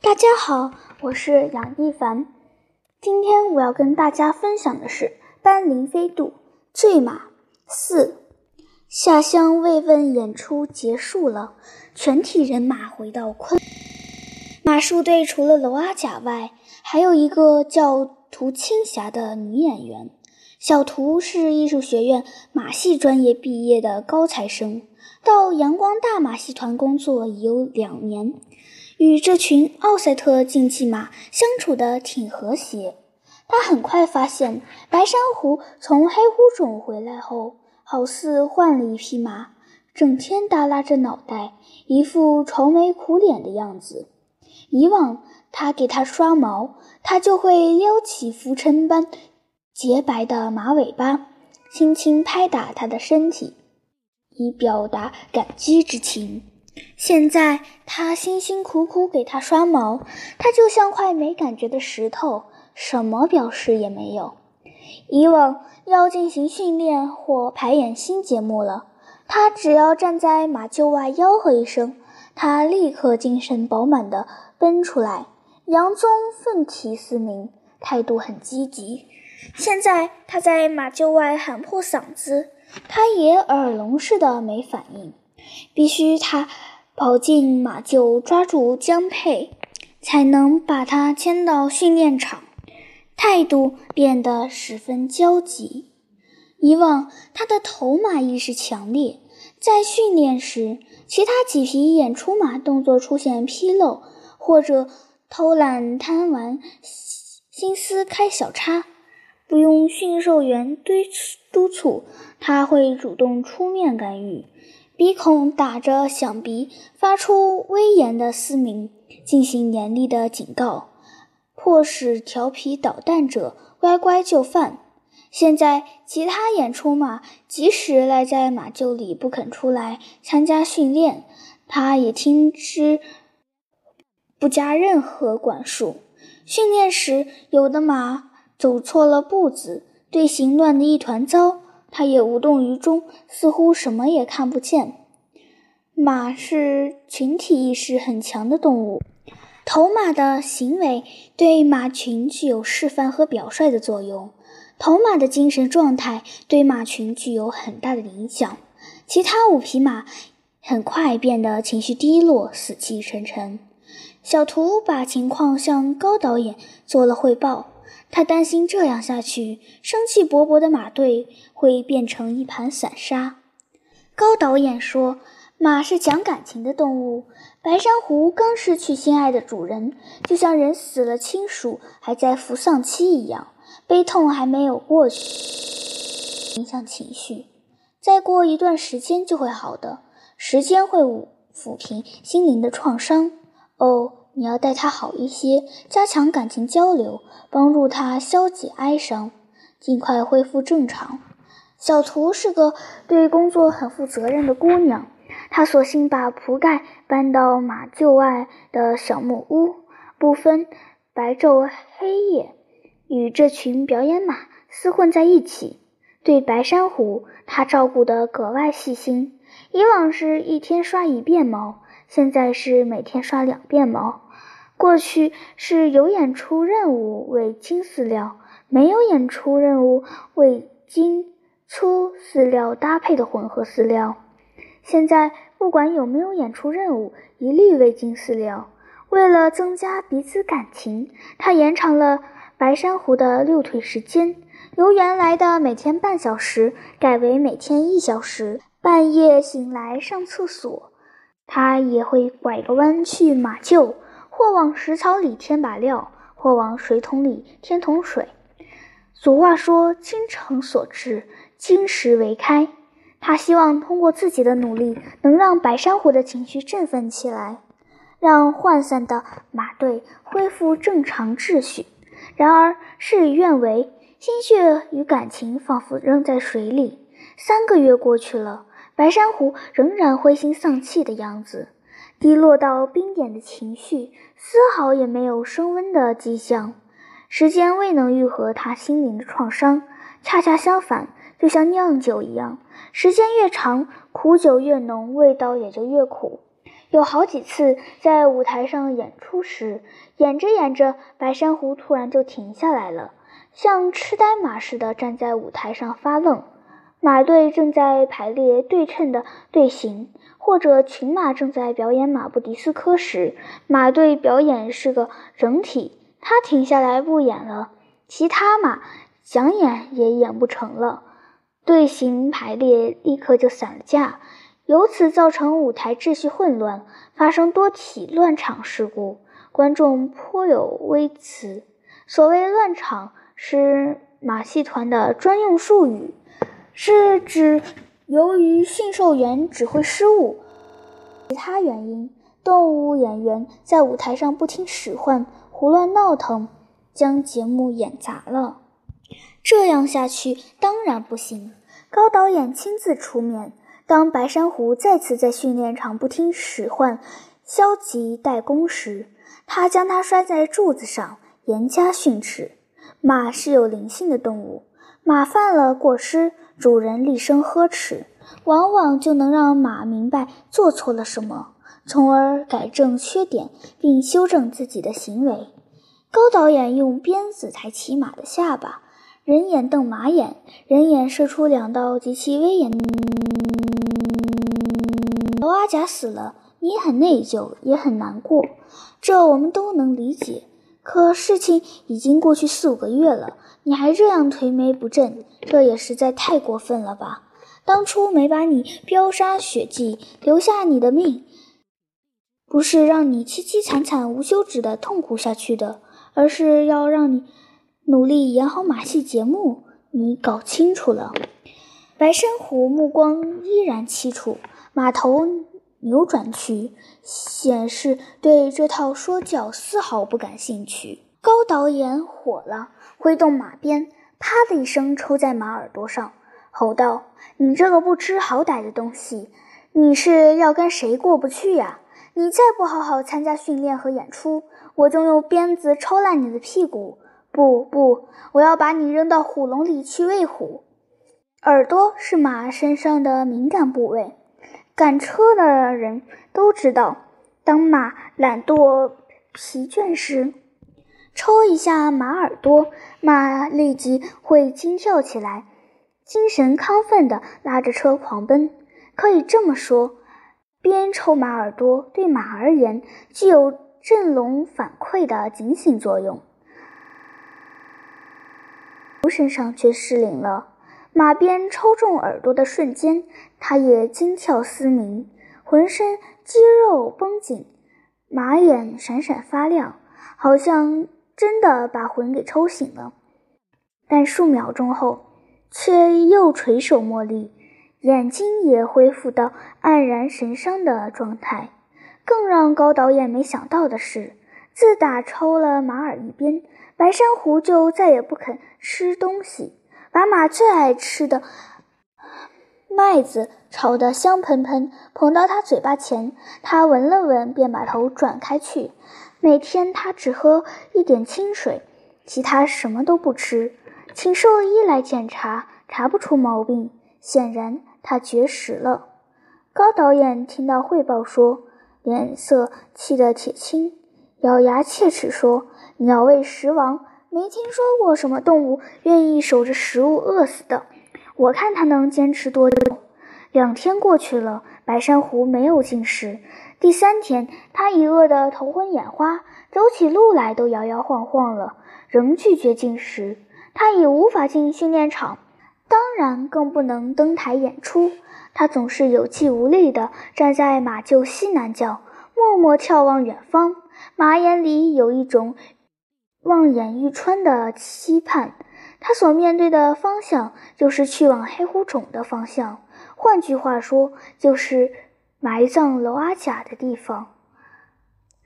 大家好，我是杨一凡。今天我要跟大家分享的是《斑羚飞渡·醉马四》。下乡慰问演出结束了，全体人马回到昆。马术队除了娄阿甲外，还有一个叫涂青霞的女演员。小涂是艺术学院马戏专业毕业的高材生，到阳光大马戏团工作已有两年。与这群奥赛特竞技马相处得挺和谐。他很快发现，白珊瑚从黑狐种回来后，好似换了一匹马，整天耷拉着脑袋，一副愁眉苦脸的样子。以往他给它刷毛，它就会撩起浮尘般洁白的马尾巴，轻轻拍打它的身体，以表达感激之情。现在他辛辛苦苦给它刷毛，它就像块没感觉的石头，什么表示也没有。以往要进行训练或排演新节目了，他只要站在马厩外吆喝一声，他立刻精神饱满地奔出来，杨宗奋体嘶鸣，态度很积极。现在他在马厩外喊破嗓子，他也耳聋似的没反应。必须他跑进马厩，抓住江佩，才能把他牵到训练场。态度变得十分焦急。以往他的头马意识强烈，在训练时，其他几匹演出马动作出现纰漏，或者偷懒贪玩，心思开小差，不用驯兽员督督促，他会主动出面干预。鼻孔打着响鼻，发出威严的嘶鸣，进行严厉的警告，迫使调皮捣蛋者乖乖就范。现在，其他演出马即使赖在马厩里不肯出来参加训练，他也听之不加任何管束。训练时，有的马走错了步子，队形乱得一团糟。他也无动于衷，似乎什么也看不见。马是群体意识很强的动物，头马的行为对马群具有示范和表率的作用。头马的精神状态对马群具有很大的影响。其他五匹马很快变得情绪低落，死气沉沉。小图把情况向高导演做了汇报。他担心这样下去，生气勃勃的马队会变成一盘散沙。高导演说：“马是讲感情的动物，白珊瑚刚失去心爱的主人，就像人死了亲属还在服丧期一样，悲痛还没有过去，影响情绪。再过一段时间就会好的，时间会抚平心灵的创伤。”哦。你要待他好一些，加强感情交流，帮助他消解哀伤，尽快恢复正常。小图是个对工作很负责任的姑娘，她索性把铺盖搬到马厩外的小木屋，不分白昼黑夜，与这群表演马厮混在一起。对白珊瑚，她照顾得格外细心。以往是一天刷一遍毛，现在是每天刷两遍毛。过去是有演出任务喂金饲料，没有演出任务喂金粗饲料搭配的混合饲料。现在不管有没有演出任务，一律喂金饲料。为了增加彼此感情，他延长了白珊瑚的遛腿时间，由原来的每天半小时改为每天一小时。半夜醒来上厕所，他也会拐个弯去马厩。或往食槽里添把料，或往水桶里添桶水。俗话说：“精诚所至，金石为开。”他希望通过自己的努力，能让白珊瑚的情绪振奋起来，让涣散的马队恢复正常秩序。然而事与愿违，心血与感情仿佛扔在水里。三个月过去了，白珊瑚仍然灰心丧气的样子。低落到冰点的情绪，丝毫也没有升温的迹象。时间未能愈合他心灵的创伤，恰恰相反，就像酿酒一样，时间越长，苦酒越浓，味道也就越苦。有好几次在舞台上演出时，演着演着，白珊瑚突然就停下来了，像痴呆马似的站在舞台上发愣。马队正在排列对称的队形，或者群马正在表演马布迪斯科时，马队表演是个整体。他停下来不演了，其他马想演也演不成了，队形排列立刻就散了架，由此造成舞台秩序混乱，发生多起乱场事故，观众颇有微词。所谓乱场，是马戏团的专用术语。是指由于驯兽员指挥失误，其他原因，动物演员在舞台上不听使唤，胡乱闹腾，将节目演砸了。这样下去当然不行。高导演亲自出面，当白珊瑚再次在训练场不听使唤、消极怠工时，他将它拴在柱子上，严加训斥。马是有灵性的动物，马犯了过失。主人厉声呵斥，往往就能让马明白做错了什么，从而改正缺点，并修正自己的行为。高导演用鞭子抬起马的下巴，人眼瞪马眼，人眼射出两道极其威严。罗阿甲死了，你很内疚，也很难过，这我们都能理解。可事情已经过去四五个月了，你还这样颓眉不振，这也实在太过分了吧？当初没把你飙杀血祭，留下你的命，不是让你凄凄惨惨无休止的痛苦下去的，而是要让你努力演好马戏节目。你搞清楚了？白珊瑚目光依然凄楚，马头。扭转去，显示对这套说教丝毫不感兴趣。高导演火了，挥动马鞭，啪的一声抽在马耳朵上，吼道：“你这个不知好歹的东西，你是要跟谁过不去呀？你再不好好参加训练和演出，我就用鞭子抽烂你的屁股！不不，我要把你扔到虎笼里去喂虎。耳朵是马身上的敏感部位。”赶车的人都知道，当马懒惰、疲倦时，抽一下马耳朵，马立即会惊跳起来，精神亢奋地拉着车狂奔。可以这么说，鞭抽马耳朵对马而言具有振聋反聩的警醒作用，牛身上却失灵了。马鞭抽中耳朵的瞬间，它也惊跳嘶鸣，浑身肌肉绷紧，马眼闪闪发亮，好像真的把魂给抽醒了。但数秒钟后，却又垂手默立，眼睛也恢复到黯然神伤的状态。更让高导演没想到的是，自打抽了马耳一鞭，白珊瑚就再也不肯吃东西。把马最爱吃的麦子炒得香喷喷，捧到他嘴巴前，他闻了闻，便把头转开去。每天他只喝一点清水，其他什么都不吃。请兽医来检查，查不出毛病，显然他绝食了。高导演听到汇报说，脸色气得铁青，咬牙切齿说：“鸟为食亡。”没听说过什么动物愿意守着食物饿死的。我看他能坚持多久？两天过去了，白珊瑚没有进食。第三天，它已饿得头昏眼花，走起路来都摇摇晃晃了，仍拒绝进食。它已无法进训练场，当然更不能登台演出。它总是有气无力地站在马厩西南角，默默眺望远方。马眼里有一种。望眼欲穿的期盼，他所面对的方向就是去往黑狐冢的方向，换句话说，就是埋葬娄阿甲的地方。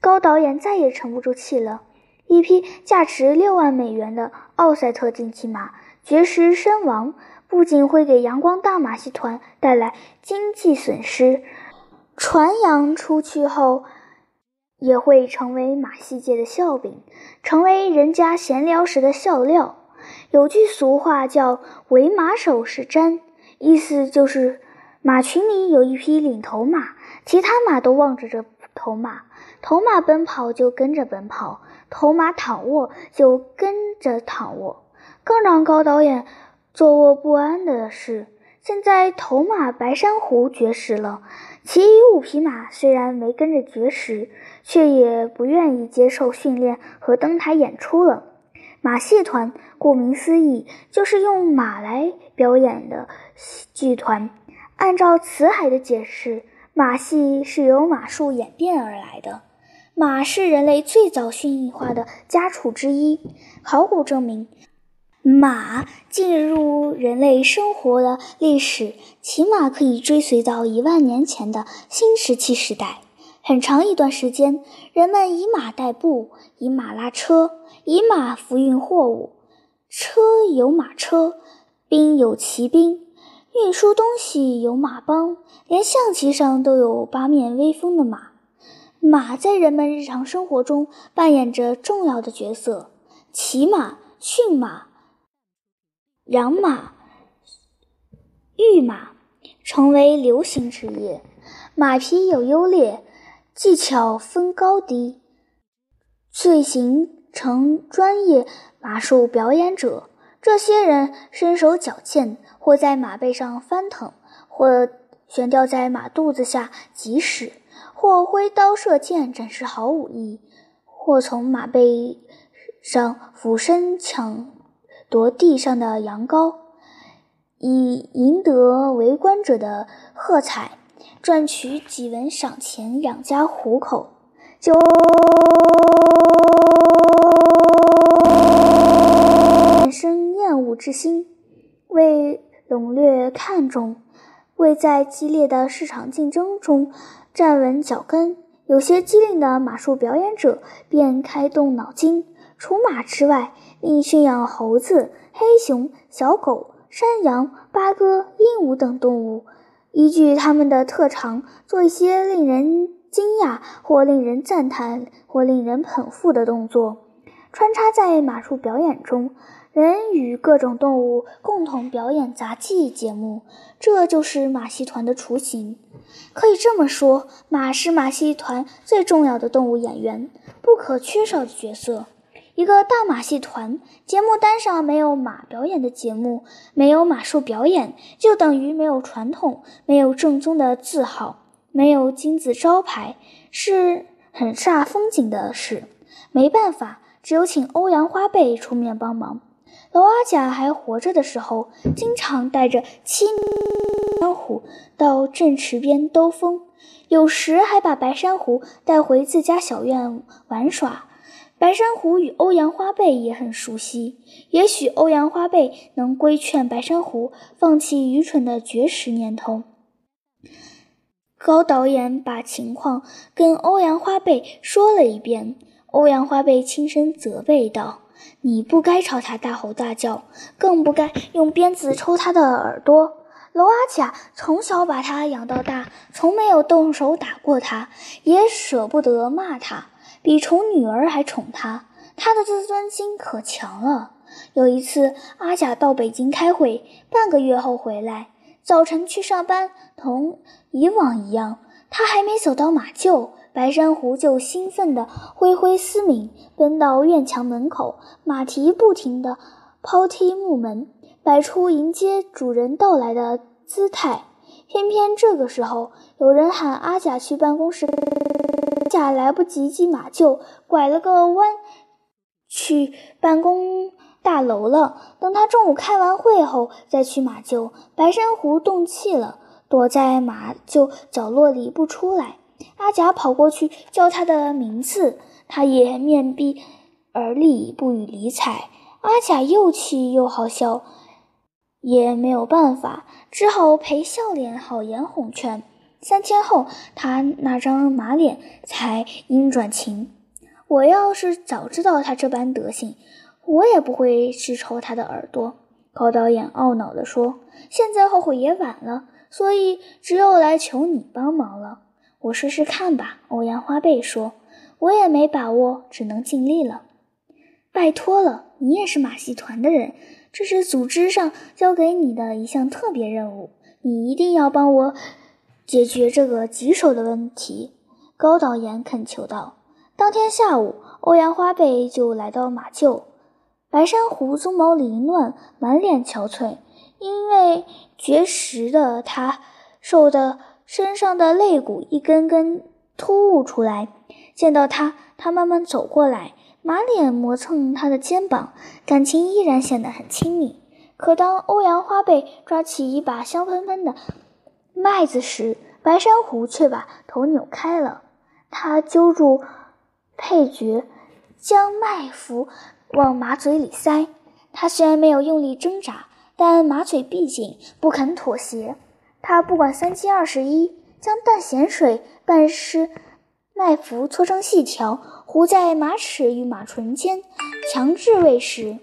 高导演再也沉不住气了，一匹价值六万美元的奥赛特竞技马绝食身亡，不仅会给阳光大马戏团带来经济损失，传扬出去后。也会成为马戏界的笑柄，成为人家闲聊时的笑料。有句俗话叫“唯马首是瞻”，意思就是马群里有一匹领头马，其他马都望着这头马，头马奔跑就跟着奔跑，头马躺卧就跟着躺卧。更让高导演坐卧不安的是，现在头马白珊瑚绝食了，其余五匹马虽然没跟着绝食，却也不愿意接受训练和登台演出了。马戏团顾名思义就是用马来表演的剧团。按照辞海的解释，马戏是由马术演变而来的。马是人类最早驯化的家畜之一。考古证明，马进入人类生活的历史起码可以追随到一万年前的新石器时代。很长一段时间，人们以马代步，以马拉车，以马扶运货物。车有马车，兵有骑兵。运输东西有马帮，连象棋上都有八面威风的马。马在人们日常生活中扮演着重要的角色。骑马、驯马、养马、育马成为流行职业。马匹有优劣，技巧分高低，遂形成专业马术表演者。这些人身手矫健。或在马背上翻腾，或悬吊在马肚子下疾驶，或挥刀射箭展示好武艺，或从马背上俯身抢夺地上的羊羔，以赢得围观者的喝彩，赚取几文赏钱养家糊口，就生厌恶之心，为。笼略看重，为在激烈的市场竞争中站稳脚跟。有些机灵的马术表演者便开动脑筋，除马之外，另驯养猴子、黑熊、小狗、山羊、八哥、鹦鹉等动物，依据他们的特长，做一些令人惊讶或令人赞叹或令人捧腹的动作，穿插在马术表演中。人与各种动物共同表演杂技节目，这就是马戏团的雏形。可以这么说，马是马戏团最重要的动物演员，不可缺少的角色。一个大马戏团节目单上没有马表演的节目，没有马术表演，就等于没有传统，没有正宗的字号，没有金字招牌，是很煞风景的事。没办法，只有请欧阳花贝出面帮忙。娄阿甲还活着的时候，经常带着七白珊瑚到镇池边兜风，有时还把白珊瑚带回自家小院玩耍。白珊瑚与欧阳花贝也很熟悉，也许欧阳花贝能规劝白珊瑚放弃愚蠢的绝食念头。高导演把情况跟欧阳花贝说了一遍，欧阳花被轻声责备道。你不该朝他大吼大叫，更不该用鞭子抽他的耳朵。娄阿甲从小把他养到大，从没有动手打过他，也舍不得骂他，比宠女儿还宠他。他的自尊心可强了。有一次，阿甲到北京开会，半个月后回来，早晨去上班，同以往一样，他还没走到马厩。白珊瑚就兴奋地挥挥嘶鸣，奔到院墙门口，马蹄不停地抛踢木门，摆出迎接主人到来的姿态。偏偏这个时候，有人喊阿甲去办公室，甲来不及进马厩，拐了个弯去办公大楼了。等他中午开完会后再去马厩，白珊瑚动气了，躲在马厩角落里不出来。阿甲跑过去叫他的名字，他也面壁而立，不予理睬。阿甲又气又好笑，也没有办法，只好陪笑脸好言哄劝。三天后，他那张马脸才阴转晴。我要是早知道他这般德行，我也不会去抽他的耳朵。高导演懊恼地说：“现在后悔也晚了，所以只有来求你帮忙了。”我试试看吧，欧阳花贝说。我也没把握，只能尽力了。拜托了，你也是马戏团的人，这是组织上交给你的一项特别任务，你一定要帮我解决这个棘手的问题。高导演恳求道。当天下午，欧阳花贝就来到马厩。白珊瑚鬃毛凌乱，满脸憔悴，因为绝食的他，瘦的身上的肋骨一根根突兀出来。见到他，他慢慢走过来，马脸磨蹭他的肩膀，感情依然显得很亲密。可当欧阳花被抓起一把香喷喷的麦子时，白珊瑚却把头扭开了。他揪住配角，将麦麸往马嘴里塞。他虽然没有用力挣扎，但马嘴闭紧，不肯妥协。他不管三七二十一，将淡咸水半湿麦麸搓成细条，糊在马齿与马唇间，强制喂食。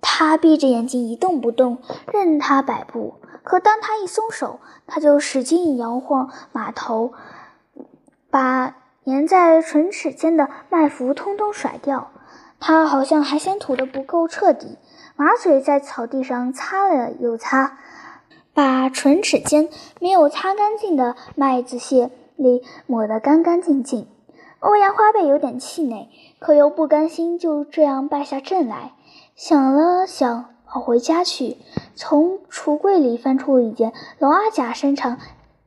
他闭着眼睛一动不动，任他摆布。可当他一松手，他就使劲摇晃马头，把粘在唇齿间的麦麸通通甩掉。他好像还嫌吐得不够彻底，马嘴在草地上擦了又擦，把唇齿间没有擦干净的麦子屑里抹得干干净净。欧阳花贝有点气馁，可又不甘心就这样败下阵来。想了想，跑回家去，从橱柜里翻出一件娄阿甲身长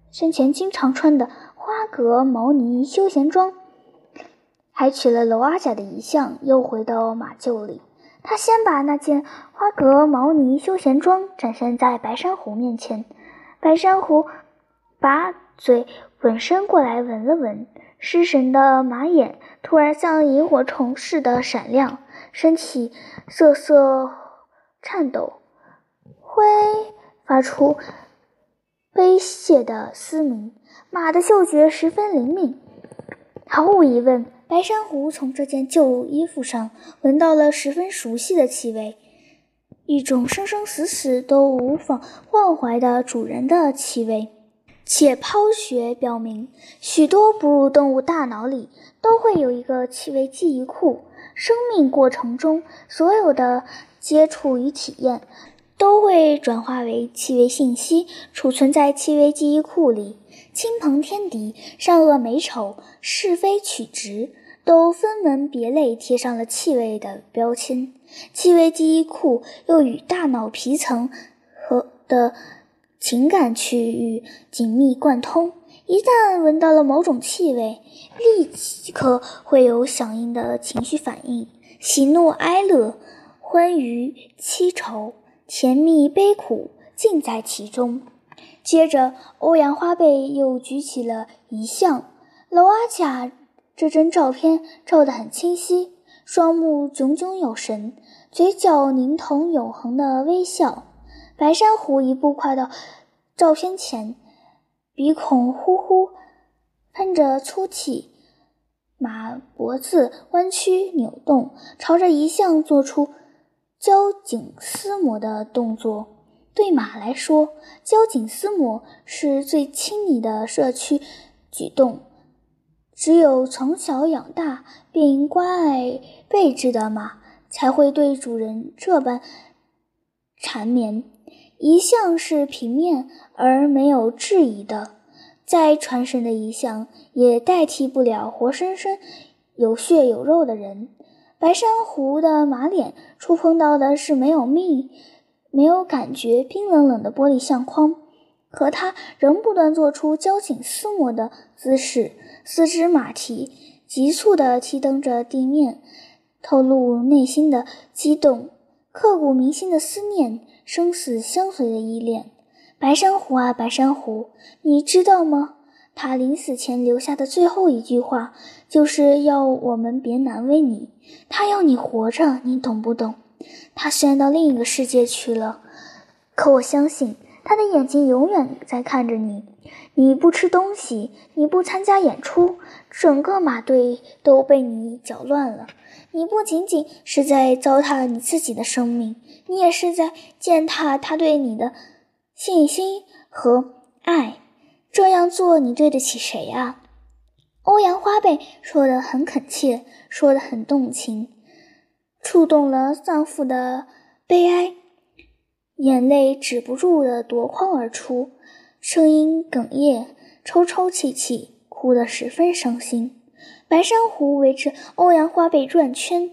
生前经常穿的花格毛呢休闲装，还取了娄阿甲的遗像，又回到马厩里。他先把那件花格毛呢休闲装展现在白珊瑚面前，白珊瑚把嘴吻伸过来闻了闻，失神的马眼突然像萤火虫似的闪亮。身体瑟瑟颤抖，挥发出悲切的嘶鸣。马的嗅觉十分灵敏，毫无疑问，白珊瑚从这件旧衣服上闻到了十分熟悉的气味，一种生生死死都无法忘怀的主人的气味。解剖学表明，许多哺乳动物大脑里都会有一个气味记忆库。生命过程中，所有的接触与体验都会转化为气味信息，储存在气味记忆库里。亲朋天敌、善恶美丑、是非曲直，都分门别类贴上了气味的标签。气味记忆库又与大脑皮层和的情感区域紧密贯通。一旦闻到了某种气味，立刻会有响应的情绪反应，喜怒哀乐、欢愉凄愁、甜蜜悲苦，尽在其中。接着，欧阳花贝又举起了遗像，娄阿甲这张照片照得很清晰，双目炯炯有神，嘴角凝瞳永恒的微笑。白珊瑚一步跨到照片前。鼻孔呼呼喷着粗气，马脖子弯曲扭动，朝着遗像做出交颈撕磨的动作。对马来说，交颈撕磨是最亲昵的社区举动。只有从小养大并关爱备至的马，才会对主人这般缠绵。一向是平面而没有质疑的，再传神的遗像也代替不了活生生有血有肉的人。白珊瑚的马脸触碰到的是没有命、没有感觉、冰冷冷的玻璃相框，可他仍不断做出交颈撕磨的姿势，四肢马蹄急促地踢蹬着地面，透露内心的激动。刻骨铭心的思念，生死相随的依恋。白珊瑚啊，白珊瑚，你知道吗？他临死前留下的最后一句话，就是要我们别难为你。他要你活着，你懂不懂？他虽然到另一个世界去了，可我相信他的眼睛永远在看着你。你不吃东西，你不参加演出，整个马队都被你搅乱了。你不仅仅是在糟蹋你自己的生命，你也是在践踏他对你的信心和爱。这样做，你对得起谁啊？欧阳花贝说的很恳切，说的很动情，触动了丧父的悲哀，眼泪止不住的夺眶而出，声音哽咽，抽抽泣泣。哭得十分伤心。白珊瑚围着欧阳花贝转圈，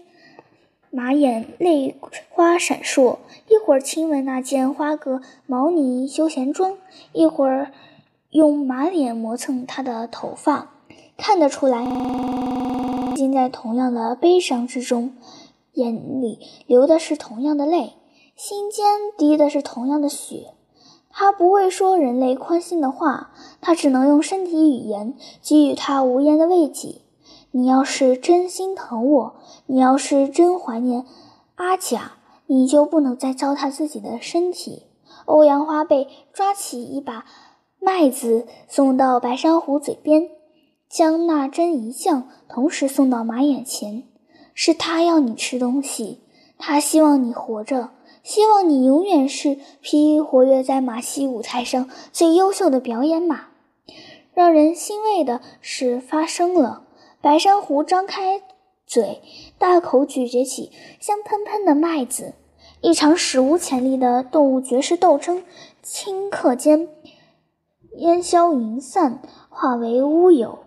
马眼泪花闪烁，一会儿亲吻那件花格毛呢休闲装，一会儿用马脸磨蹭她的头发，看得出来，浸在同样的悲伤之中，眼里流的是同样的泪，心间滴的是同样的血。他不会说人类宽心的话，他只能用身体语言给予他无言的慰藉。你要是真心疼我，你要是真怀念阿甲，你就不能再糟蹋自己的身体。欧阳花被抓起一把麦子送到白珊瑚嘴边，将那针一降，同时送到马眼前。是他要你吃东西，他希望你活着。希望你永远是披活跃在马戏舞台上最优秀的表演马。让人欣慰的事发生了，白珊瑚张开嘴，大口咀嚼起香喷喷的麦子。一场史无前例的动物绝世斗争，顷刻间烟消云散，化为乌有。